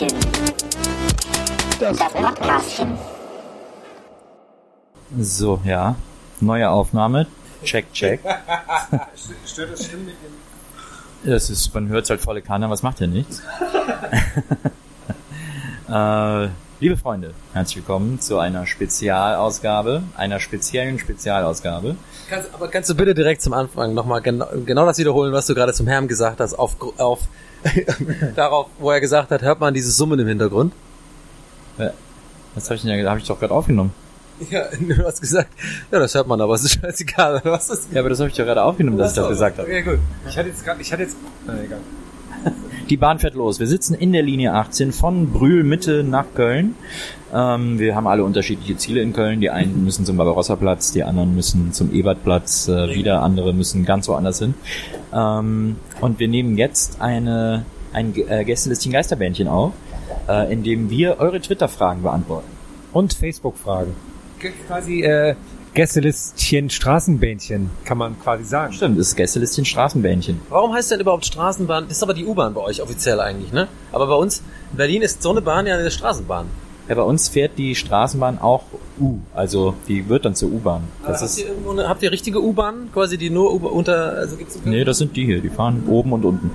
Geisterbällchen. Das Podcastchen. So, ja. Neue Aufnahme. Check, check. Stört das schlimm mit dem. Das ist, man hört halt volle Kanne, was macht ja nichts. äh, liebe Freunde, herzlich willkommen zu einer Spezialausgabe, einer speziellen Spezialausgabe. Kannst, aber kannst du bitte direkt zum Anfang nochmal genau, genau das wiederholen, was du gerade zum Herrn gesagt hast, auf, auf darauf, wo er gesagt hat, hört man dieses Summen im Hintergrund? Äh, Was habe ich denn ja, habe ich doch gerade aufgenommen. Ja, du hast gesagt, ja, das hört man, aber es ist scheißegal, was ist Ja, aber das habe ich doch gerade aufgenommen, dass ich das gesagt habe. Okay, gut. Ich hatte jetzt gerade, ich hatte jetzt, na egal. Die Bahn fährt los. Wir sitzen in der Linie 18 von Brühl Mitte nach Köln. Ähm, wir haben alle unterschiedliche Ziele in Köln. Die einen müssen zum Barbarossa-Platz, die anderen müssen zum Ebertplatz, äh, wieder andere müssen ganz woanders hin. Ähm, und wir nehmen jetzt eine, ein äh, Gästelistchen Geisterbändchen auf, äh, in dem wir eure Twitter-Fragen beantworten. Und Facebook-Fragen. Quasi äh, Gästelistchen Straßenbähnchen, kann man quasi sagen. Stimmt, das ist Gästelistchen Straßenbändchen. Warum heißt denn überhaupt Straßenbahn? Das ist aber die U-Bahn bei euch offiziell eigentlich, ne? Aber bei uns, in Berlin ist so eine Bahn ja eine Straßenbahn. Ja, bei uns fährt die Straßenbahn auch U, also die wird dann zur U-Bahn. Das habt ist, ihr irgendwo eine, habt ihr richtige U-Bahn, quasi die nur U- unter, also gibt's nee, das sind die hier, die fahren oben und unten.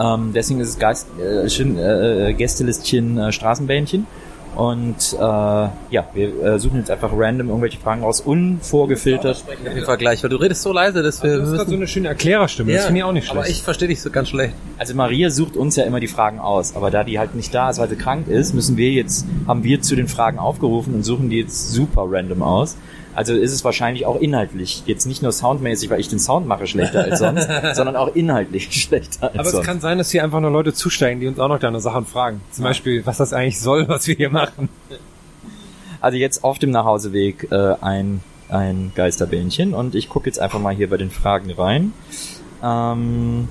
Ähm, deswegen ist es Geist, äh, schön, äh, Gästelistchen äh, Straßenbähnchen. Und äh, ja, wir äh, suchen jetzt einfach random irgendwelche Fragen raus, unvorgefiltert. auf jeden Fall gleich, weil du redest so leise, dass wir Das ist gerade so eine schöne Erklärerstimme, das finde ich auch nicht schlecht. aber ich verstehe dich so ganz schlecht. Also Maria sucht uns ja immer die Fragen aus, aber da die halt nicht da ist, weil sie krank ist, müssen wir jetzt, haben wir zu den Fragen aufgerufen und suchen die jetzt super random aus. Also ist es wahrscheinlich auch inhaltlich, jetzt nicht nur soundmäßig, weil ich den Sound mache schlechter als sonst, sondern auch inhaltlich schlechter als aber es sonst. kann sein, dass hier einfach nur Leute zusteigen, die uns auch noch deine Sachen fragen. Zum Beispiel, was das eigentlich soll, was wir hier machen. Also jetzt auf dem Nachhauseweg äh, ein, ein Geisterbähnchen und ich gucke jetzt einfach mal hier bei den Fragen rein. Ähm,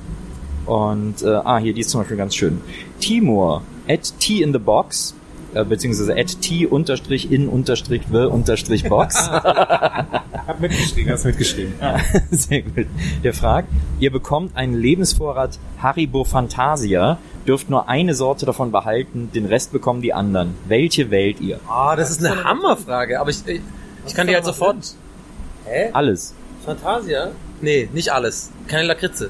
und äh, ah, hier, die ist zum Beispiel ganz schön. Timur at T in the Box, äh, beziehungsweise at T unterstrich in unterstrich the unterstrich Box. Hab mitgeschrieben, hast mitgeschrieben. Sehr gut. Der fragt, ihr bekommt einen Lebensvorrat Haribo Fantasia, dürft nur eine Sorte davon behalten, den Rest bekommen die anderen. Welche wählt ihr? Ah, das ist eine Hammerfrage, aber ich, ich, ich kann die halt sofort. Hä? Alles. Fantasia? Nee, nicht alles. Keine Lakritze.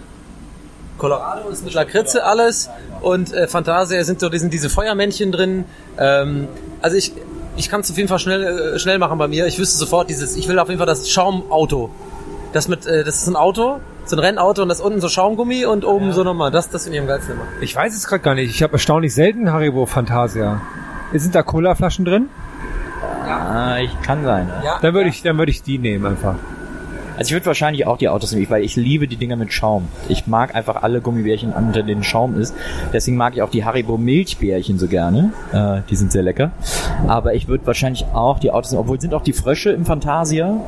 Colorado ist mit Lakritze alles und äh, Fantasia sind so die sind diese Feuermännchen drin. Ähm, also ich ich kann es auf jeden Fall schnell äh, schnell machen bei mir. Ich wüsste sofort dieses. Ich will auf jeden Fall das Schaumauto. Das mit äh, das ist ein Auto, so ein Rennauto und das unten so Schaumgummi und oben so nochmal. Das das finde ich am geilsten immer. Ich weiß es gerade gar nicht. Ich habe erstaunlich selten Haribo Fantasia. Sind da Colaflaschen drin? Ah, ich kann sein. Ja. Dann würde ich, dann würde ich die nehmen einfach. Also ich würde wahrscheinlich auch die Autos nehmen, weil ich liebe die Dinger mit Schaum. Ich mag einfach alle Gummibärchen, unter denen Schaum ist. Deswegen mag ich auch die Haribo Milchbärchen so gerne. Äh, die sind sehr lecker. Aber ich würde wahrscheinlich auch die Autos nehmen. Obwohl sind auch die Frösche im Fantasia.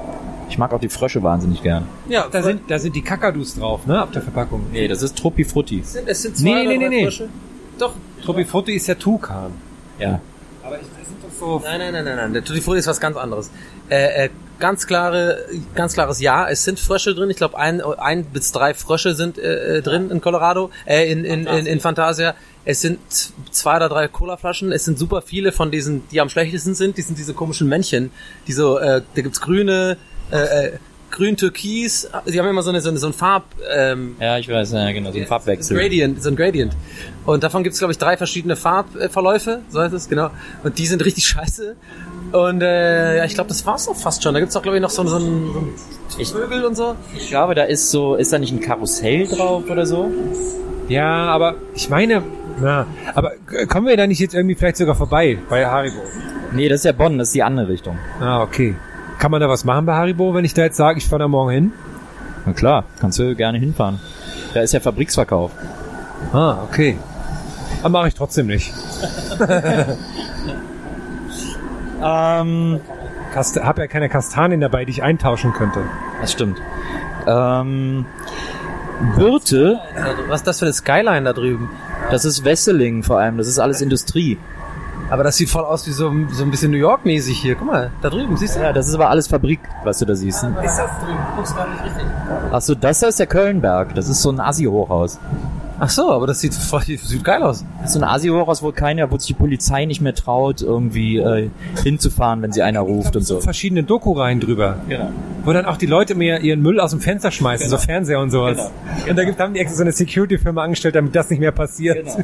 Ich mag auch die Frösche wahnsinnig gern. Ja, Da sind, da sind die Kakadus drauf, ne, auf der Verpackung. Nee, das ist Truppi Frutti. es sind, es sind zwei Nee, oder nee, nee, drei nee. Frösche. Doch. Truppi Frutti ist ja Tukan. Ja. Aber ich, das sind doch so... Nein, nein, nein, nein, nein. Der Tutti Frutti ist was ganz anderes. Äh, äh, ganz klare, ganz klares Ja. Es sind Frösche drin. Ich glaube, ein, ein bis drei Frösche sind äh, äh, drin in Colorado, äh, in, in, in, in Fantasia. Es sind zwei oder drei Colaflaschen. Es sind super viele von diesen, die am schlechtesten sind. Die sind diese komischen Männchen. Die so, äh, da gibt's grüne, äh, äh, grün-türkis. Die haben immer so eine, so eine, so ein Farb, ähm, Ja, ich weiß, ja, genau, so ein Farbwechsel. so ein Gradient, so ein Gradient. Und davon gibt es, glaube ich, drei verschiedene Farbverläufe, so heißt es, genau. Und die sind richtig scheiße. Und äh, ja, ich glaube, das war's auch fast schon. Da gibt's auch, glaube ich, noch so, so ein so Vögel und so. Ich glaube, da ist so, ist da nicht ein Karussell drauf oder so? Ja, aber ich meine, na, aber äh, kommen wir da nicht jetzt irgendwie vielleicht sogar vorbei bei Haribo? Nee, das ist ja Bonn, das ist die andere Richtung. Ah, okay. Kann man da was machen bei Haribo, wenn ich da jetzt sage, ich fahre da morgen hin? Na klar, kannst du gerne hinfahren. Da ist ja Fabriksverkauf. Ah, okay. Aber mache ich trotzdem nicht. Ähm, Kast hab ja keine Kastanien dabei, die ich eintauschen könnte. das stimmt. Ähm, Birte, Was ist das für eine Skyline da drüben? das ist Wesseling vor allem, das ist alles Industrie. Aber das sieht voll aus wie so, so ein bisschen New York-mäßig hier. Guck mal, da drüben, siehst du? Ja, das ist aber alles Fabrik, was du da siehst. Ist das drüben? Du guckst gar nicht richtig. Achso, das da ist der Kölnberg. Das ist so ein Asi-Hochhaus. Ach so, aber das sieht voll, sieht geil aus. Das ist so ein Asi-Hochhaus, wo keiner, wo sich die Polizei nicht mehr traut, irgendwie äh, hinzufahren, wenn sie einer ruft und so. Verschiedene Doku-Reihen drüber. Genau. Wo dann auch die Leute mir ihren Müll aus dem Fenster schmeißen, so Fernseher und sowas. Genau. Und da gibt, haben die extra so eine Security-Firma angestellt, damit das nicht mehr passiert.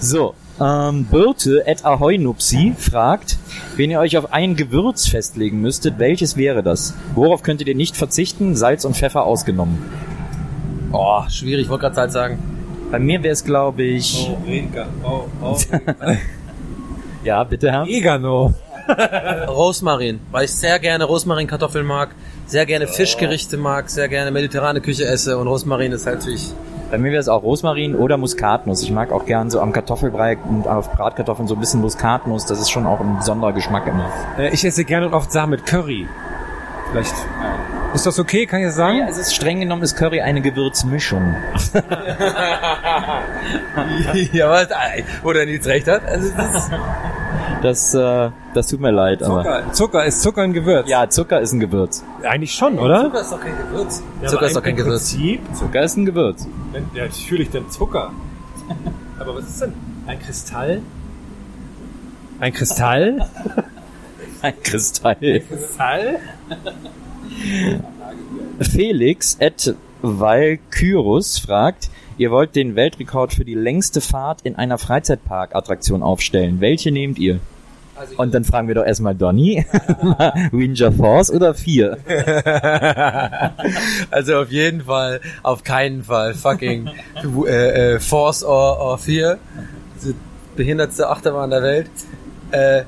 So, ähm, Birte at Ahoy-Nupsi fragt, wenn ihr euch auf ein Gewürz festlegen müsstet, welches wäre das? Worauf könntet ihr nicht verzichten? Salz und Pfeffer ausgenommen. Oh, schwierig, ich wollte gerade Zeit sagen. Bei mir wäre es, glaube ich... Oh, oh, Ja, bitte, Herr. Egano. Rosmarin, weil ich sehr gerne Rosmarin-Kartoffeln mag, sehr gerne Fischgerichte mag, sehr gerne mediterrane Küche esse und Rosmarin ist halt natürlich... Bei mir wäre es auch Rosmarin oder Muskatnuss. Ich mag auch gern so am Kartoffelbrei und auf Bratkartoffeln so ein bisschen Muskatnuss. Das ist schon auch ein besonderer Geschmack immer. Äh, Ich esse gerne und oft Sachen mit Curry. Vielleicht. Ist das okay? Kann ich das sagen? Ja, es ist streng genommen ist Curry eine Gewürzmischung. ja, was, wo der nichts recht hat. Also, das ist, Das, äh, das tut mir leid, aber... Zucker. Zucker. Ist Zucker ein Gewürz? Ja, Zucker ist ein Gewürz. Eigentlich schon, oder? Zucker ist doch kein Gewürz. Ja, Zucker ist doch kein Gewürz. Prinzip, Zucker ist ein Gewürz. wenn, ja, natürlich denn Zucker. Aber was ist denn? Ein Kristall? Ein Kristall? Ein Kristall. Kristall? Felix at Valkyrus fragt, ihr wollt den Weltrekord für die längste Fahrt in einer Freizeitparkattraktion aufstellen. Welche nehmt ihr? Und dann fragen wir doch erstmal Donny, Ranger Force oder 4? Also auf jeden Fall, auf keinen Fall fucking äh, äh, Force or, or Fear. Die behindertste Achterbahn der Welt. Äh,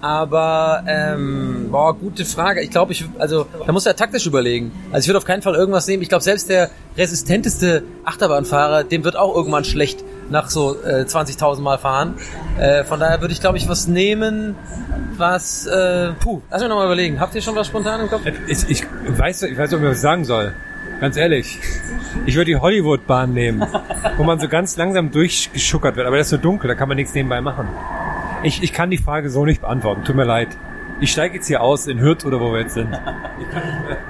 aber, ähm, boah, gute Frage. Ich glaube, ich, also, da muss er taktisch überlegen. Also ich würde auf keinen Fall irgendwas nehmen. Ich glaube, selbst der resistenteste Achterbahnfahrer, dem wird auch irgendwann schlecht nach so äh, 20.000 Mal fahren. Äh, von daher würde ich, glaube ich, was nehmen, was, äh, puh, lass mich nochmal überlegen. Habt ihr schon was spontan im Kopf? Ich, ich weiß, ich weiß ob ich was sagen soll. Ganz ehrlich. Ich würde die Hollywood-Bahn nehmen, wo man so ganz langsam durchgeschuckert wird. Aber das ist so dunkel, da kann man nichts nebenbei machen. Ich, ich kann die Frage so nicht beantworten. Tut mir leid. Ich steige jetzt hier aus in Hürth oder wo wir jetzt sind. Ich kann,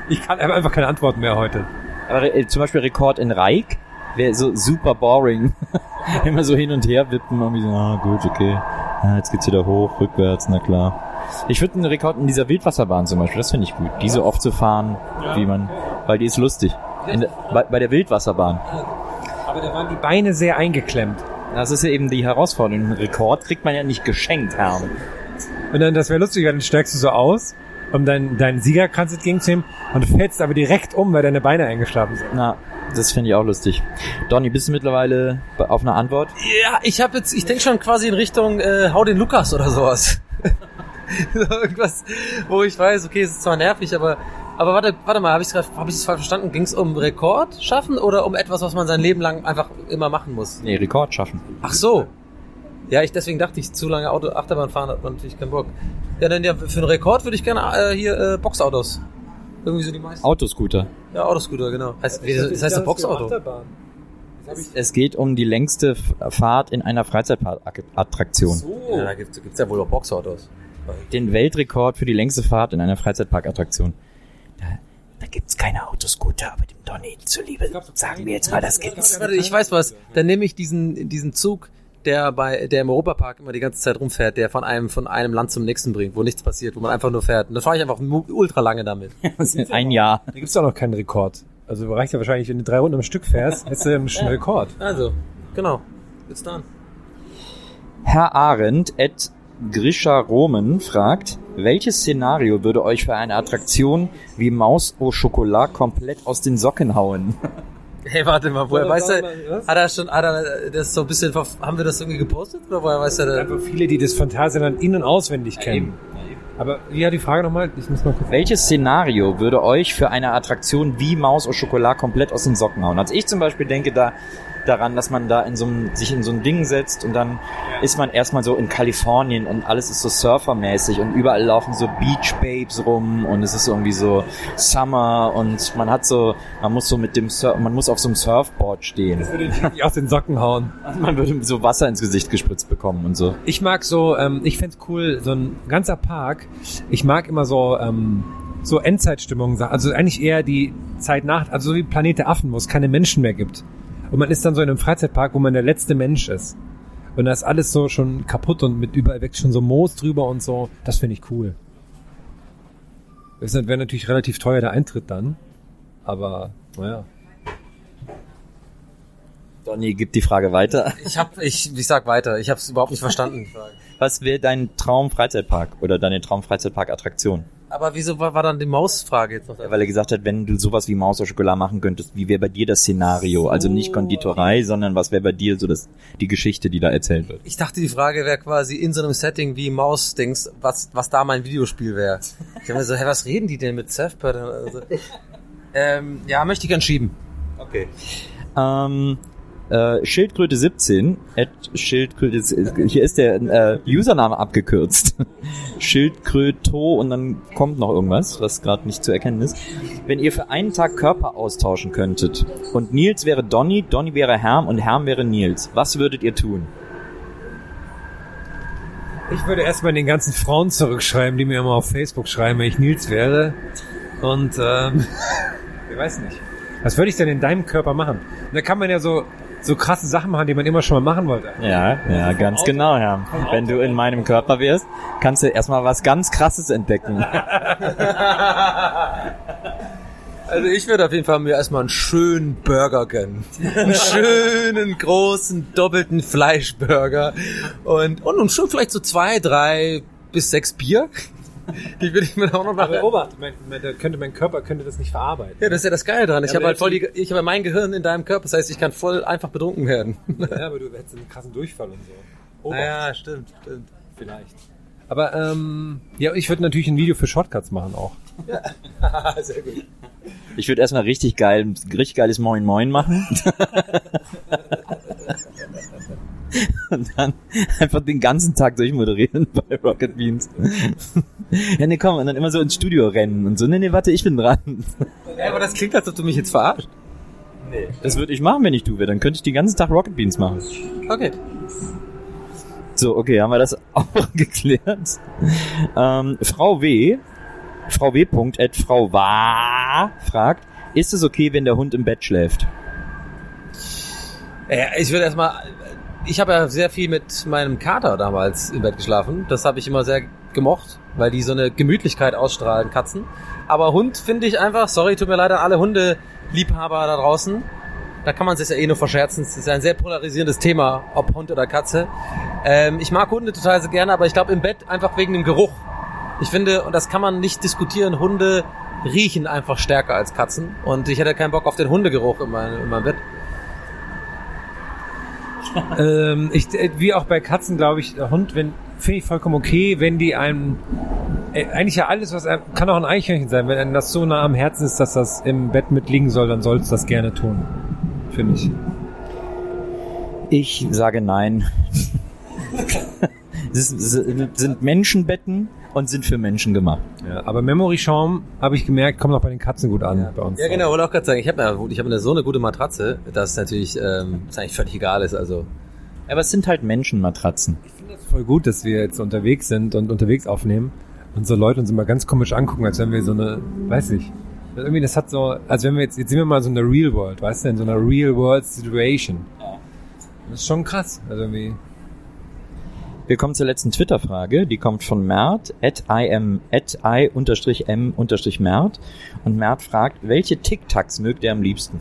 ich kann einfach keine Antworten mehr heute. Aber äh, zum Beispiel Rekord in Reik wäre so super boring. Immer so hin und her wippen und wie so, ah gut, okay. Ja, jetzt geht's wieder hoch, rückwärts, na klar. Ich würde einen Rekord in dieser Wildwasserbahn zum Beispiel, das finde ich gut. Die so oft zu fahren, wie man, weil die ist lustig. In bei, bei der Wildwasserbahn. Aber da waren die Beine sehr eingeklemmt. Das ist ja eben die Herausforderung. Einen Rekord kriegt man ja nicht geschenkt, Herr. Und dann, das wäre lustig, weil dann steigst du so aus, um deinen, deinen Siegerkranz entgegenzunehmen und du fällst aber direkt um, weil deine Beine eingeschlafen sind. Na, das finde ich auch lustig. Donny, bist du mittlerweile auf eine Antwort? Ja, ich habe jetzt, ich denke schon quasi in Richtung äh, Hau den Lukas oder sowas. So Irgendwas, wo ich weiß, okay, es ist zwar nervig, aber aber warte, warte mal, habe ich es hab ich's falsch verstanden? Ging es um Rekord schaffen oder um etwas, was man sein Leben lang einfach immer machen muss? Nee, Rekord schaffen. Ach so. Ja, ich deswegen dachte ich, zu lange Auto Achterbahn fahren hat man natürlich keinen Bock. Ja, dann ja, für einen Rekord würde ich gerne äh, hier äh, Boxautos. Irgendwie so die meisten. Autoscooter. Ja, Autoscooter, genau. Heißt, wie, das heißt doch Boxauto. Es geht um die längste Fahrt in einer Freizeitparkattraktion. Ja, da gibt es ja wohl auch Boxautos. den Weltrekord für die längste Fahrt in einer Freizeitparkattraktion. Da, da gibt's keine Autoscooter, aber dem Donny zuliebe sagen wir jetzt mal, das gibt's. Warte, ich weiß was. Dann nehme ich diesen, diesen Zug, der bei, der im Europapark immer die ganze Zeit rumfährt, der von einem, von einem Land zum nächsten bringt, wo nichts passiert, wo man einfach nur fährt. Und dann fahre ich einfach ultra lange damit. Ein Jahr. Da gibt's doch noch keinen Rekord. Also reicht ja wahrscheinlich, wenn du drei Runden am Stück fährst, hättest du einen Rekord. Also, genau. Bis dann. Herr Arendt et Grisha Roman fragt, welches Szenario würde euch für eine Attraktion wie Maus au Chocolat komplett aus den Socken hauen? Hey, warte mal, woher weiß er, hat er schon, hat er das so ein bisschen, haben wir das irgendwie gepostet? Oder woher weiß er das? Einfach viele, die das Phantasialand in- und auswendig kennen. Aber wie hat die Frage nochmal? Ich muss mal kurz. Welches Szenario würde euch für eine Attraktion wie Maus au Chocolat komplett aus den Socken hauen? Also ich zum Beispiel denke da daran, dass man da in so einem, sich in so ein Ding setzt und dann ist man erstmal so in Kalifornien und alles ist so surfermäßig und überall laufen so Beach Babes rum und es ist irgendwie so Summer und man hat so, man muss so mit dem Sur man muss auf so einem Surfboard stehen. Die aus den Socken hauen. Man würde so Wasser ins Gesicht gespritzt bekommen und so. Ich mag so, ähm, ich fänd's cool, so ein ganzer Park. Ich mag immer so, ähm, so Endzeitstimmung, also eigentlich eher die Zeit nach, also so wie Planet der Affen, wo es keine Menschen mehr gibt. Und man ist dann so in einem Freizeitpark, wo man der letzte Mensch ist. Und da ist alles so schon kaputt und mit überall wächst schon so Moos drüber und so. Das finde ich cool. Das wäre natürlich relativ teuer der Eintritt dann. Aber, naja. Donny gibt die Frage weiter. Ich hab, ich, ich sag weiter, ich hab's überhaupt nicht verstanden. Was wäre dein Traum-Freizeitpark oder deine Traum-Freizeitpark-Attraktion? Aber wieso war, war dann die Mausfrage jetzt noch? Weil er gesagt hat, wenn du sowas wie Maus oder Schokolade machen könntest, wie wäre bei dir das Szenario? Also nicht Konditorei, sondern was wäre bei dir so das, die Geschichte, die da erzählt wird? Ich dachte, die Frage wäre quasi in so einem Setting wie Maus-Dings, was, was da mein Videospiel wäre. Ich hab mir so, hä, was reden die denn mit Surfbird? Also, ähm, ja, möchte ich gern schieben. Okay. Ähm, äh, Schildkröte 17, at Schildkröte, hier ist der äh, Username abgekürzt. Schildkröto und dann kommt noch irgendwas, was gerade nicht zu erkennen ist. Wenn ihr für einen Tag Körper austauschen könntet und Nils wäre Donny, Donny wäre Herm und Herm wäre Nils, was würdet ihr tun? Ich würde erstmal den ganzen Frauen zurückschreiben, die mir immer auf Facebook schreiben, wenn ich Nils wäre. Und ähm, ich weiß nicht. Was würde ich denn in deinem Körper machen? Da kann man ja so so krasse Sachen machen, die man immer schon mal machen wollte. Ja, ja, ganz genau, Herm. Wenn du in meinem Körper wärst, kannst du erstmal was ganz Krasses entdecken. Also ich würde auf jeden Fall mir erstmal einen schönen Burger gönnen. Einen schönen, großen, doppelten Fleischburger. Und, und, und schon vielleicht so zwei, drei bis sechs Bier. Die würde ich mir auch noch Aber machen. Obacht, mein, mein, da könnte mein Körper könnte das nicht verarbeiten. Ja, das ist ja das Geile dran. Ich Ja, habe aber halt voll die, ich habe mein Gehirn in deinem Körper. Das heißt, ich kann voll einfach betrunken werden. Ja, aber du hättest einen krassen Durchfall und so. Obacht, Ja, stimmt, stimmt. vielleicht. Aber ähm, ja, ich würde natürlich ein Video für Shortcuts machen auch. Sehr gut. Ich würde erstmal richtig geil, richtig geiles Moin Moin machen. Und dann einfach den ganzen Tag durchmoderieren bei Rocket Beans. Ja, nee, komm, und dann immer so ins Studio rennen und so, nee, nee, warte, ich bin dran. Ja, aber das klingt, als ob du mich jetzt verarscht. Das würde ich machen, wenn ich du wäre. Dann könnte ich den ganzen Tag Rocket Beans machen. Okay. So, okay, haben wir das auch geklärt. Ähm, Frau W. Frau W. At Frau Wa fragt, ist es okay, wenn der Hund im Bett schläft? Ja, ich würde erstmal, ich habe ja sehr viel mit meinem Kater damals im Bett geschlafen. Das habe ich immer sehr gemocht, weil die so eine Gemütlichkeit ausstrahlen, Katzen. Aber Hund finde ich einfach, sorry, tut mir leid an alle Hundeliebhaber da draußen. Da kann man sich ja eh nur verscherzen. Es ist ein sehr polarisierendes Thema, ob Hund oder Katze. Ähm, ich mag Hunde total sehr gerne, aber ich glaube im Bett einfach wegen dem Geruch. Ich finde, und das kann man nicht diskutieren, Hunde riechen einfach stärker als Katzen. Und ich hätte keinen Bock auf den Hundegeruch in meinem, in meinem Bett. ähm, ich, äh, wie auch bei Katzen, glaube ich, der Hund, wenn finde ich vollkommen okay, wenn die einem äh, eigentlich ja alles, was einem, kann auch ein Eichhörnchen sein, wenn einem das so nah am Herzen ist, dass das im Bett mitliegen soll, dann sollst du das gerne tun, finde ich. Ich sage nein. Es ist- sind Menschenbetten und sind für Menschen gemacht. Ja, aber Memory Schaum habe ich gemerkt, kommt auch bei den Katzen gut an bei uns. Ja, genau, wollte auch gerade sagen, ich habe ja, ich habe eine, so eine gute Matratze, dass es natürlich ähm, dass eigentlich völlig egal ist. Also Aber es sind halt Menschenmatratzen. Voll gut, dass wir jetzt unterwegs sind und unterwegs aufnehmen und so Leute uns immer ganz komisch angucken, als wenn wir so eine, weiß ich, irgendwie das hat so, als wenn wir jetzt, jetzt sind wir mal so in der Real World, weißt du, in so einer Real World Situation. Das ist schon krass, also irgendwie. Wir kommen zur letzten Twitter-Frage. Die kommt von Mert, at im, at i unterstrich m unterstrich Mert. Und Mert fragt, welche Tic-Tacs mögt ihr am liebsten?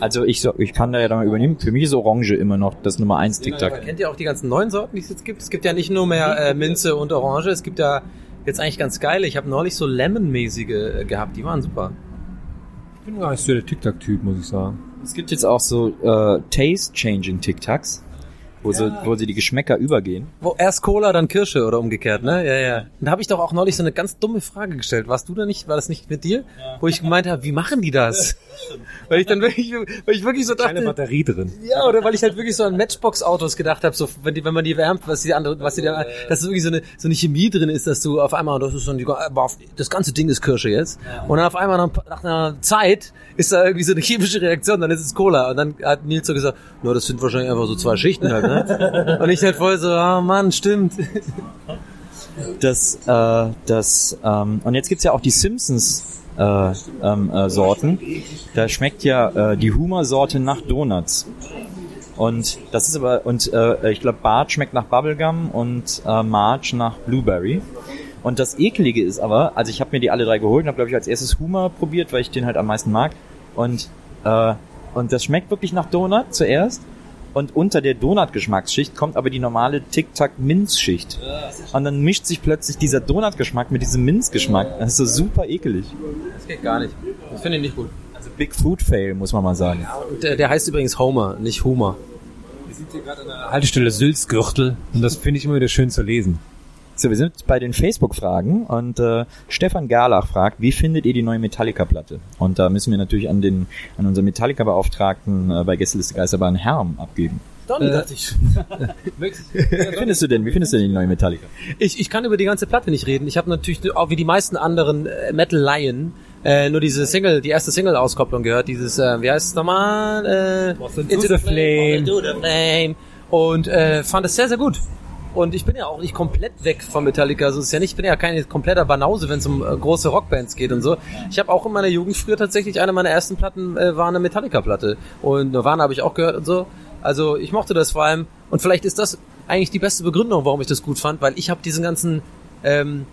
Also ich, so, ich kann da ja dann mal übernehmen. Für mich ist Orange immer noch das Nummer 1 Tic-Tac. Kennt ihr auch die ganzen neuen Sorten, die es jetzt gibt? Es gibt ja nicht nur mehr äh, Minze und Orange, es gibt ja jetzt eigentlich ganz geile. Ich habe neulich so Lemon-mäßige äh, gehabt, die waren super. Ich bin gar nicht so der TikTok-Typ, muss ich sagen. Es gibt jetzt auch so äh, Taste-Changing Tic-Tacs, wo, sie, wo sie die Geschmäcker übergehen. Wo erst Cola, dann Kirsche oder umgekehrt, ne? Ja, ja. Und da habe ich doch auch neulich so eine ganz dumme Frage gestellt. Warst du da nicht? War das nicht mit dir? Wo ich gemeint habe, wie machen die das? Weil ich dann wirklich, weil ich wirklich so Keine dachte, Batterie drin. ja, oder weil ich halt wirklich so an Matchbox-Autos gedacht habe, so wenn die, wenn man die wärmt, was die andere, was die da, dass wirklich so eine so eine Chemie drin ist, dass du auf einmal, das ist so ein, das ganze Ding ist Kirsche jetzt, und dann auf einmal nach, nach einer Zeit ist da irgendwie so eine chemische Reaktion, dann ist es Cola, und dann hat Nils so gesagt, no, das sind wahrscheinlich einfach so zwei Schichten halt, ne? und ich halt voll so, ah Mann, stimmt. Das, äh, das, ähm, und jetzt gibt's ja auch die Simpsons äh, ähm, äh, Sorten. Da schmeckt ja äh, die Humor-Sorte nach Donuts. Und das ist aber, und äh, ich glaube, Bart schmeckt nach Bubblegum und äh, Marge nach Blueberry. Und das Eklige ist aber, also ich habe mir die alle drei geholt und habe, glaube ich, als erstes Humor probiert, weil ich den halt am meisten mag. Und, äh, und das schmeckt wirklich nach Donut zuerst. Und unter der Donut-Geschmacksschicht kommt aber die normale Tic-Tac-Minzschicht. Und dann mischt sich plötzlich dieser Donut-Geschmack mit diesem Minzgeschmack. Das ist so super ekelig. Das geht gar nicht. Das finde ich nicht gut. Also Big Food Fail, muss man mal sagen. Der, der heißt übrigens Homer, nicht Humor. Haltestelle Sülzgürtel und das finde ich immer wieder schön zu lesen. So, wir sind bei den Facebook-Fragen und äh, Stefan Garlach fragt, wie findet ihr die neue Metallica-Platte? Und da müssen wir natürlich an den an unseren Metallica-Beauftragten äh, bei Gästeliste Geisterbahn Herm abgeben. Donny, dachte ich. Wie findest du denn? Wie findest du denn die neue Metallica? Ich, ich kann über die ganze Platte nicht reden. Ich habe natürlich auch wie die meisten anderen äh, Metal Lion äh, nur diese Single, die erste Single-Auskopplung gehört. Dieses, äh, wie heißt es nochmal? Äh, Into the Flame. Into the Flame. Und äh, fand es sehr, sehr gut. Und ich bin ja auch nicht komplett weg von Metallica. Also ist ja nicht, ich bin ja kein kompletter Banause, wenn es um äh, große Rockbands geht und so. Ich habe auch in meiner Jugend früher tatsächlich eine meiner ersten Platten äh, war eine Metallica-Platte. Und Nirvana habe ich auch gehört und so. Also ich mochte das vor allem. Und vielleicht ist das eigentlich die beste Begründung, warum ich das gut fand, weil ich habe diesen ganzen ähm,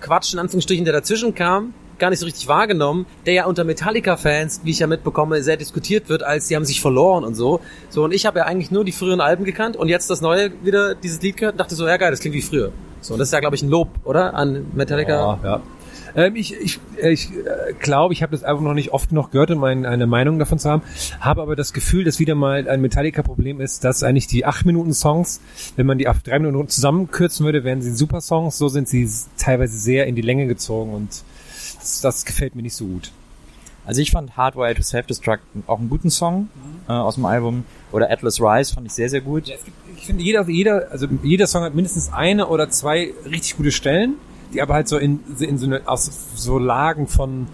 Quatsch in Anführungsstrichen, der dazwischen kam, gar nicht so richtig wahrgenommen, der ja unter Metallica-Fans, wie ich ja mitbekomme, sehr diskutiert wird, als sie haben sich verloren und so. So, und ich habe ja eigentlich nur die früheren Alben gekannt und jetzt das neue wieder, dieses Lied gehört, dachte so, ja geil, das klingt wie früher. So, und das ist ja, glaube ich, ein Lob, oder? An Metallica. Ja, ja. Ähm, ich ich, ich äh, glaube, ich habe das einfach noch nicht oft genug gehört, um mein, eine Meinung davon zu haben. Habe aber das Gefühl, dass wieder mal ein Metallica-Problem ist, dass eigentlich die 8-Minuten-Songs, wenn man die auf 3 Minuten zusammenkürzen würde, wären sie super Songs. So sind sie teilweise sehr in die Länge gezogen und das, das gefällt mir nicht so gut. Also ich fand Hardwire to Self-Destruct auch einen guten Song äh, aus dem Album. Oder Atlas Rise fand ich sehr, sehr gut. Ich finde, jeder, jeder, also jeder Song hat mindestens eine oder zwei richtig gute Stellen, die aber halt so in, in so, eine, aus so Lagen von,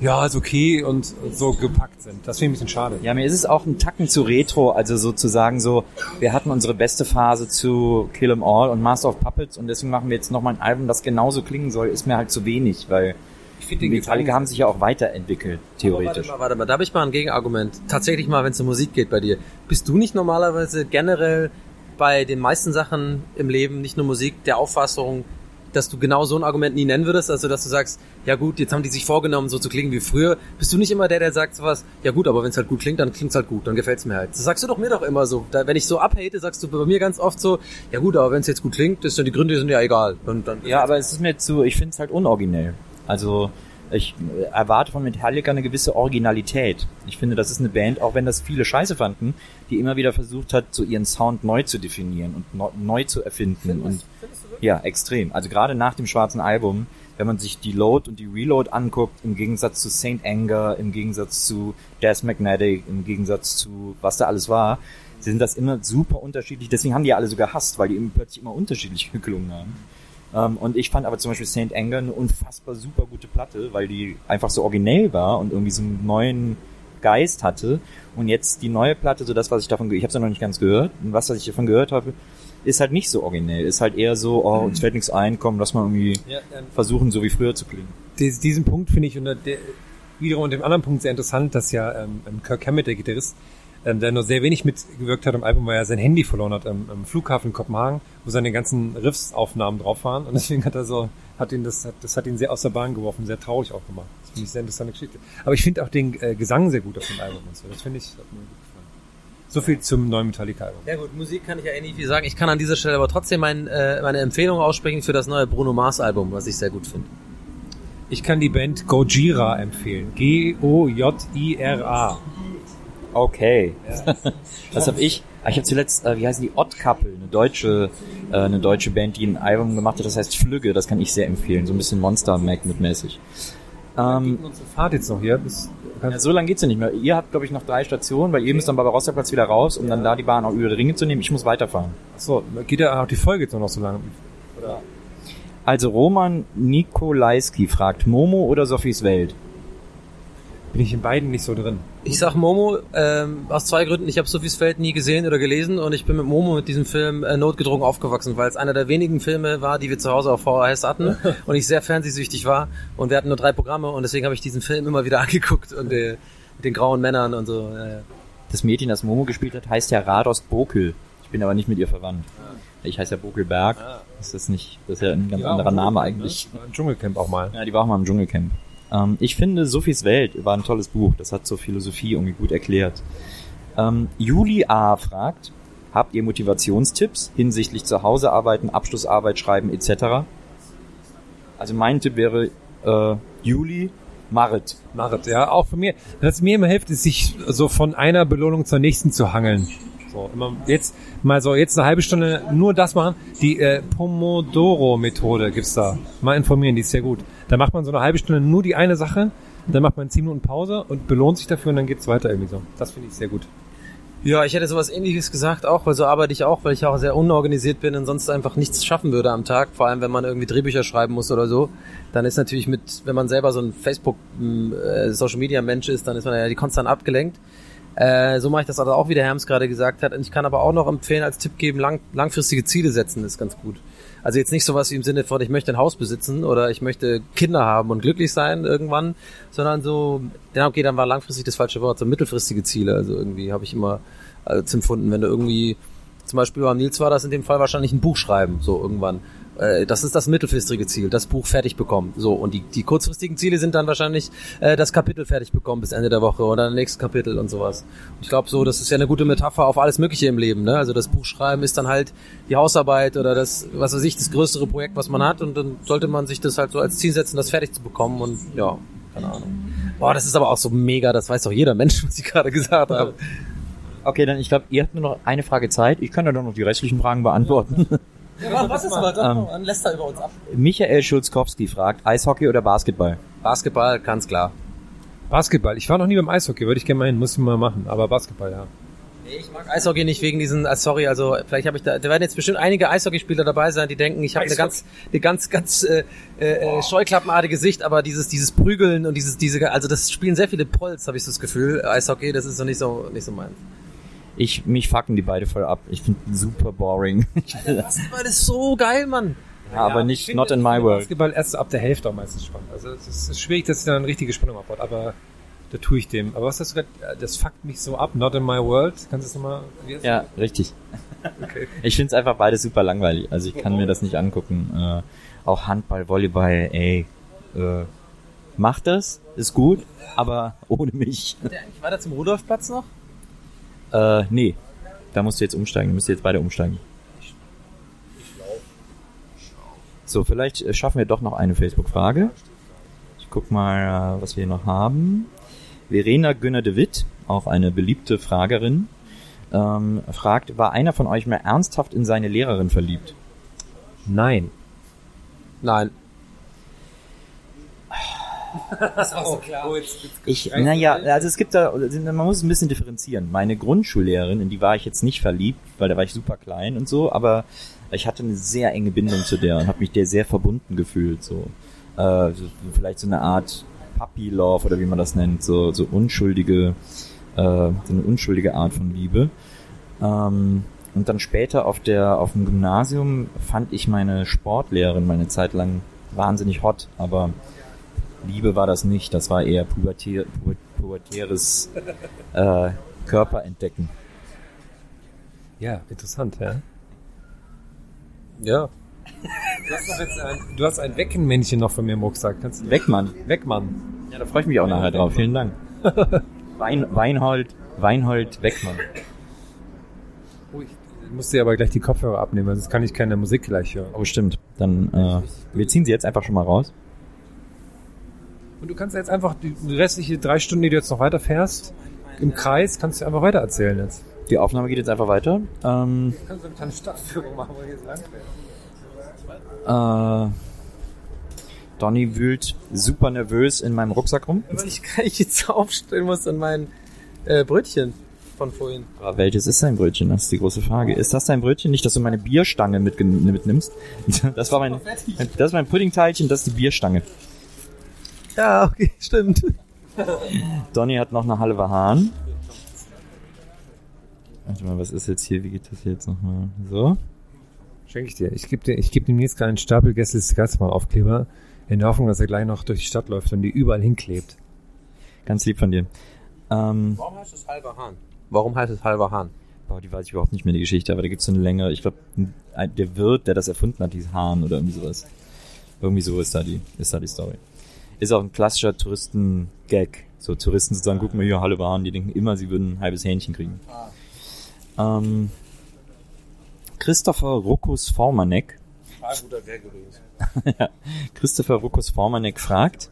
ja, ist okay und so gepackt sind. Das finde ich ein bisschen schade. Ja, mir ist es auch ein Tacken zu Retro, also sozusagen so, wir hatten unsere beste Phase zu Kill 'Em All und Master of Puppets und deswegen machen wir jetzt nochmal ein Album, das genauso klingen soll, ist mir halt zu wenig, weil Ich finde die Metallica haben sich ja auch weiterentwickelt, theoretisch. Warte mal, warte mal, da habe ich mal ein Gegenargument. Tatsächlich mal, wenn es um Musik geht bei dir. Bist du nicht normalerweise generell bei den meisten Sachen im Leben, nicht nur Musik, der Auffassung, dass du genau so ein Argument nie nennen würdest? Also, dass du sagst, ja gut, jetzt haben die sich vorgenommen, so zu klingen wie früher. Bist du nicht immer der, der sagt sowas, ja gut, aber wenn es halt gut klingt, dann klingt's halt gut, dann gefällt's mir halt. Das sagst du doch mir doch immer so. Da, wenn ich so abhate, sagst du bei mir ganz oft so, ja gut, aber wenn es jetzt gut klingt, ist dann die Gründe sind ja egal. Und dann Ja, aber es ist mir zu, ich finde es halt unoriginell. Also ich äh, erwarte von Metallica eine gewisse Originalität. Ich finde, das ist eine Band, auch wenn das viele scheiße fanden, die immer wieder versucht hat, so ihren Sound neu zu definieren und neu, neu zu erfinden. und ja, extrem. Also gerade nach dem schwarzen Album, wenn man sich die Load und die Reload anguckt, im Gegensatz zu Saint Anger, im Gegensatz zu Death Magnetic, im Gegensatz zu was da alles war, sind das immer super unterschiedlich. Deswegen haben die ja alle so gehasst, weil die eben plötzlich immer unterschiedlich geklungen haben. Ähm, und ich fand aber zum Beispiel Saint Anger eine unfassbar super gute Platte, weil die einfach so originell war und irgendwie so einen neuen Geist hatte. Und jetzt die neue Platte, so das, was ich davon, ich habe es ja noch nicht ganz gehört, und was, was ich davon gehört habe, ist halt nicht so originell. Ist halt eher so, oh, uns fällt nichts ein, komm, lass mal irgendwie Ja, ähm, versuchen, so wie früher zu klingen. Dies, diesen Punkt finde ich unter der, wiederum unter dem anderen Punkt sehr interessant, dass ja ähm, ähm, Kirk Hammett, der Gitarrist, ähm, der nur sehr wenig mitgewirkt hat am Album, weil er sein Handy verloren hat am, am Flughafen in Kopenhagen, wo seine ganzen Riffs-Aufnahmen drauf waren. Und deswegen hat er so, hat ihn das, hat, das hat ihn sehr aus der Bahn geworfen, sehr traurig auch gemacht. Das finde ich sehr interessante Geschichte. Aber ich finde auch den äh, Gesang sehr gut auf dem Album und so. Das finde ich, hat mir gut gefallen. So viel zum neuen Metallica-Album. Ja gut, Musik kann ich ja eh nicht viel sagen. Ich kann an dieser Stelle aber trotzdem mein, äh, meine Empfehlung aussprechen für das neue Bruno Mars Album, was ich sehr gut finde. Ich kann die Band Gojira empfehlen. G-O-J-I-R-A. Okay. Was habe ich? Ah, Ich habe zuletzt, äh, wie heißen die, Odd Couple, eine deutsche, äh, eine deutsche Band, die ein Album gemacht hat, das heißt Flügge, das kann ich sehr empfehlen, so ein bisschen Monster Magnet mäßig. Ähm, Unsere Fahrt jetzt noch hier. Bis, ja, so lange geht's ja nicht mehr. Ihr habt, glaube ich, noch drei Stationen, weil ihr müsst am Barbarossa-Platz wieder raus, um dann da die Bahn auch über die Ringe zu nehmen. Ich muss weiterfahren. Achso, geht ja auch die Folge jetzt noch so lange. Also Roman Nikolaiski fragt, Momo oder Sophies Welt? Bin ich in beiden nicht so drin. Ich sag Momo ähm, aus zwei Gründen. Ich habe Sophies Feld nie gesehen oder gelesen und ich bin mit Momo mit diesem Film äh, notgedrungen aufgewachsen, weil es einer der wenigen Filme war, die wir zu Hause auf VHS hatten und ich sehr fernsehsüchtig war und wir hatten nur drei Programme und deswegen habe ich diesen Film immer wieder angeguckt und äh, mit den grauen Männern und so. Äh. Das Mädchen, das Momo gespielt hat, heißt ja Rados Bokel. Ich bin aber nicht mit ihr verwandt. Ich heiße ja Bokelberg. Das ist nicht, das ist ja ein ganz anderer Name eigentlich. Im Dschungelcamp auch mal. Ja, die war auch mal im Dschungelcamp. Ähm, ich finde, Sophies Welt war ein tolles Buch. Das hat so Philosophie irgendwie gut erklärt. Ähm, Juli A. fragt, habt ihr Motivationstipps hinsichtlich zu Hause arbeiten, Abschlussarbeit schreiben etc.? Also mein Tipp wäre äh, Juli, Marit. Marit, ja, auch von mir. Was mir immer hilft, ist, sich so von einer Belohnung zur nächsten zu hangeln. So, immer jetzt mal so, jetzt eine halbe Stunde nur das machen. Die äh, Pomodoro-Methode gibt's da. Mal informieren, die ist sehr gut. Da macht man so eine halbe Stunde nur die eine Sache, dann macht man 10 Minuten Pause und belohnt sich dafür und dann geht's weiter irgendwie so. Das finde ich sehr gut. Ja, ich hätte sowas ähnliches gesagt auch, weil so arbeite ich auch, weil ich auch sehr unorganisiert bin und sonst einfach nichts schaffen würde am Tag, vor allem wenn man irgendwie Drehbücher schreiben muss oder so. Dann ist natürlich mit, wenn man selber so ein Facebook äh, Social Media Mensch ist, dann ist man ja die konstant abgelenkt. Äh, so mache ich das also auch, wie der Herms gerade gesagt hat. Und ich kann aber auch noch empfehlen, als Tipp geben, lang, langfristige Ziele setzen ist ganz gut. Also jetzt nicht sowas wie im Sinne von, ich möchte ein Haus besitzen oder ich möchte Kinder haben und glücklich sein irgendwann, sondern so, ja okay, dann war langfristig das falsche Wort, so mittelfristige Ziele. Also irgendwie habe ich immer als empfunden, wenn du irgendwie, zum Beispiel beim Nils war das in dem Fall wahrscheinlich ein Buch schreiben, so irgendwann. Äh, Das ist das mittelfristige Ziel, das Buch fertig bekommen. So, und die, die kurzfristigen Ziele sind dann wahrscheinlich äh, das Kapitel fertig bekommen bis Ende der Woche oder das nächste Kapitel und sowas. Und ich glaube so, das ist ja eine gute Metapher auf alles Mögliche im Leben. Ne? Also das Buch schreiben ist dann halt die Hausarbeit oder das, was weiß ich, das größere Projekt, was man hat. Und dann sollte man sich das halt so als Ziel setzen, das fertig zu bekommen. Und ja, keine Ahnung. Boah, das ist aber auch so mega, das weiß doch jeder Mensch, was ich gerade gesagt habe. Okay, dann ich glaube, ihr habt nur noch eine Frage Zeit. Ich kann ja dann noch die restlichen Fragen beantworten. Ja, was ist mal? Ähm, Dann lässt er über uns ab. Michael Schulzkowski fragt, Eishockey oder Basketball? Basketball, ganz klar. Basketball. Ich war noch nie beim Eishockey, würde ich gerne mal hin, muss ich mal machen. Aber Basketball, ja. Nee, ich mag Eishockey nicht wegen diesen, ah, sorry, also vielleicht habe ich da, da werden jetzt bestimmt einige Eishockeyspieler dabei sein, die denken, ich habe eine ganz, eine ganz, ganz äh, äh, scheuklappenartige Sicht, aber dieses, dieses Prügeln und dieses, diese, also das spielen sehr viele Pols, habe ich so das Gefühl. Eishockey, das ist so nicht so, nicht so meins. Ich, mich fucken die beide voll ab. Ich finde super boring. Basketball ist so geil, Mann. Ja, aber nicht not in my world. Basketball erst ab der Hälfte auch meistens spannend. Also es ist schwierig, dass dann eine richtige Spannung aufbaut, aber da tue ich dem. Aber was hast du gerade, das fuckt mich so ab, not in my world. Kannst du es nochmal? Ja, richtig. Okay. Ich finde es einfach beide super langweilig. Also ich kann mir das nicht angucken. Äh, auch Handball, Volleyball, ey. Äh, macht das, ist gut, aber ohne mich. Der eigentlich weiter zum Rudolfplatz noch? Äh, nee. Da musst du jetzt umsteigen. Müsst ihr jetzt beide umsteigen. So, vielleicht äh, schaffen wir doch noch eine Facebook-Frage. Ich guck mal, äh, was wir hier noch haben. Verena Günner de Witt, auch eine beliebte Fragerin, ähm, fragt, war einer von euch mal ernsthaft in seine Lehrerin verliebt? Nein. Nein. Ich, naja, also es gibt da, man muss es ein bisschen differenzieren. Meine Grundschullehrerin, in die war ich jetzt nicht verliebt, weil da war ich super klein und so, aber ich hatte eine sehr enge Bindung zu der und habe mich der sehr verbunden gefühlt, so. Äh, so vielleicht so eine Art Puppy Love oder wie man das nennt, so, so unschuldige, äh, so eine unschuldige Art von Liebe. Ähm, und dann später auf der, auf dem Gymnasium fand ich meine Sportlehrerin meine Zeit lang wahnsinnig hot, aber Liebe war das nicht, das war eher pubertär, pu- pubertäres äh, Körperentdecken. Ja, interessant, ja. Ja. Du hast, noch jetzt ein, du hast ein Weckenmännchen noch von mir im Rucksack. Kannst du Weckmann. Wegmann. Ja, da freue ich mich auch nachher drauf. Vielen Dank. Wein, Weinhold, Weinhold Weckmann. Oh, ich muss dir aber gleich die Kopfhörer abnehmen, sonst kann ich keine Musik gleich hören. Oh, stimmt. Dann, äh, wir ziehen sie jetzt einfach schon mal raus. Und du kannst jetzt einfach die restliche drei Stunden, die du jetzt noch weiterfährst, im Kreis, kannst du einfach weiter erzählen jetzt. Die Aufnahme geht jetzt einfach weiter. Ähm, Du kannst eine kleine Stadtführung machen, wo du jetzt lang äh, Donny wühlt super nervös in meinem Rucksack rum. Weil ich gar nicht jetzt aufstellen muss und mein äh, Brötchen von vorhin. Aber welches ist dein Brötchen? Das ist die große Frage. Ist das dein Brötchen? Nicht, dass du meine Bierstange mitnimmst. Das war mein, das ist mein Puddingteilchen, das ist die Bierstange. Ja, okay, stimmt. Donny hat noch eine halbe Hahn. Warte mal, was ist jetzt hier? Wie geht das jetzt nochmal? So. Schenke ich dir. Ich gebe dir, ich gebe demnächst einen Stapel Gästes Gastmann Aufkleber, in der Hoffnung, dass er gleich noch durch die Stadt läuft und die überall hinklebt. Ganz lieb von dir. Ähm, Warum heißt es halber Hahn? Warum heißt es halber Hahn? boah, die weiß ich überhaupt nicht mehr, die Geschichte, aber da gibt's so eine längere, ich glaube, der Wirt, der das erfunden hat, hieß Hahn oder irgendwie sowas. Irgendwie so ist da die, ist da die Story. Ist auch ein klassischer Touristen-Gag. So Touristen sozusagen, guck mal hier, halbe Hahn, die denken immer, sie würden ein halbes Hähnchen kriegen. Ähm, Christopher Ruckus Formanek guter Gag übrigens. ja. Christopher Ruckus Formanek fragt,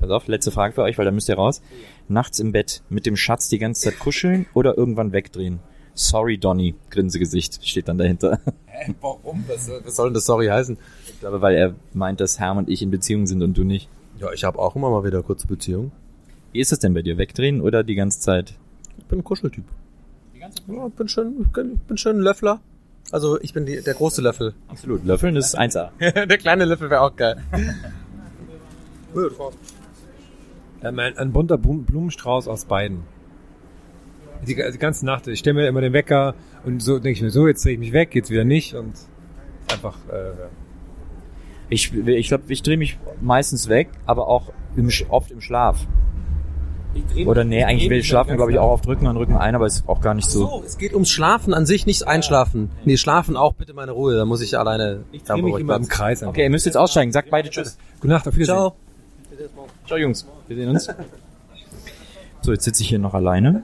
pass auf, letzte Frage für euch, weil da müsst ihr raus. Nachts im Bett mit dem Schatz die ganze Zeit kuscheln oder irgendwann wegdrehen? Sorry, Donny, Grinsegesicht steht dann dahinter. Hä, warum? Was, soll- was soll denn das Sorry heißen? Ich glaube, weil er meint, dass Herm und ich in Beziehung sind und du nicht. Ja, ich habe auch immer mal wieder kurze Beziehung. Wie ist das denn bei dir? Wegdrehen oder die ganze Zeit? Ich bin ein Kuscheltyp. Ja, ich bin schön, ich bin- schön ein Löffler. Also ich bin die, der große Löffel. Absolut. Löffeln ist 1A. der kleine Löffel wäre auch geil. Ähm, ein, ein bunter Blum- Blumenstrauß aus beiden. Die, die ganze Nacht. Ich stelle mir immer den Wecker und so denke ich mir so, jetzt drehe ich mich weg, jetzt wieder nicht und einfach. Äh, Ich, ich glaube, ich drehe mich meistens weg, aber auch im, oft im Schlaf. Oder nee, eigentlich will ich schlafen, glaube ich, auch auf Rücken und Rücken ein, aber ist auch gar nicht so. So, es geht ums Schlafen an sich, nicht einschlafen. Nee, schlafen auch bitte meine Ruhe, da muss ich alleine. Ich da drehe mich ich immer im. Kreis. Einfach. Okay, ihr müsst jetzt aussteigen. Sagt beide Tschüss. Gute Nacht, auf Wiedersehen. Ciao. Ciao Jungs, wir sehen uns. So, jetzt sitze ich hier noch alleine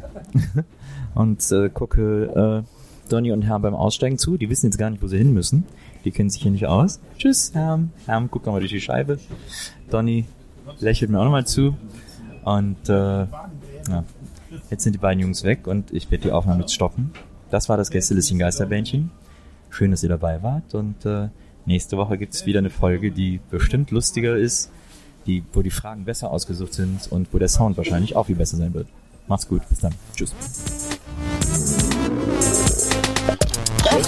und äh, gucke äh, Donny und Herm beim Aussteigen zu. Die wissen jetzt gar nicht, wo sie hin müssen. Die kennen sich hier nicht aus. Tschüss, Herm. Herm, guck nochmal durch die Scheibe. Donny lächelt mir auch nochmal zu. Und äh, ja, jetzt sind die beiden Jungs weg und ich werde die Aufnahme jetzt stoppen. Das war das Gästelistchen Geisterbändchen. Schön, dass ihr dabei wart und äh, nächste Woche gibt's wieder eine Folge, die bestimmt lustiger ist, die, wo die Fragen besser ausgesucht sind und wo der Sound wahrscheinlich auch viel besser sein wird. Macht's gut, bis dann. Tschüss.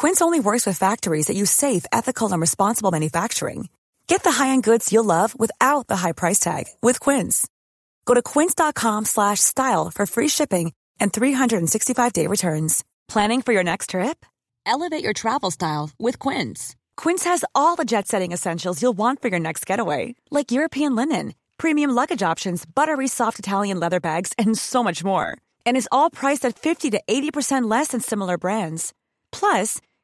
Quince only works with factories that use safe, ethical, and responsible manufacturing. Get the high-end goods you'll love without the high price tag with Quince. Go to quince.com slash style for free shipping and 365-day returns. Planning for your next trip? Elevate your travel style with Quince. Quince has all the jet-setting essentials you'll want for your next getaway, like European linen, premium luggage options, buttery soft Italian leather bags, and so much more. And is all priced at 50 to 80% less than similar brands. Plus,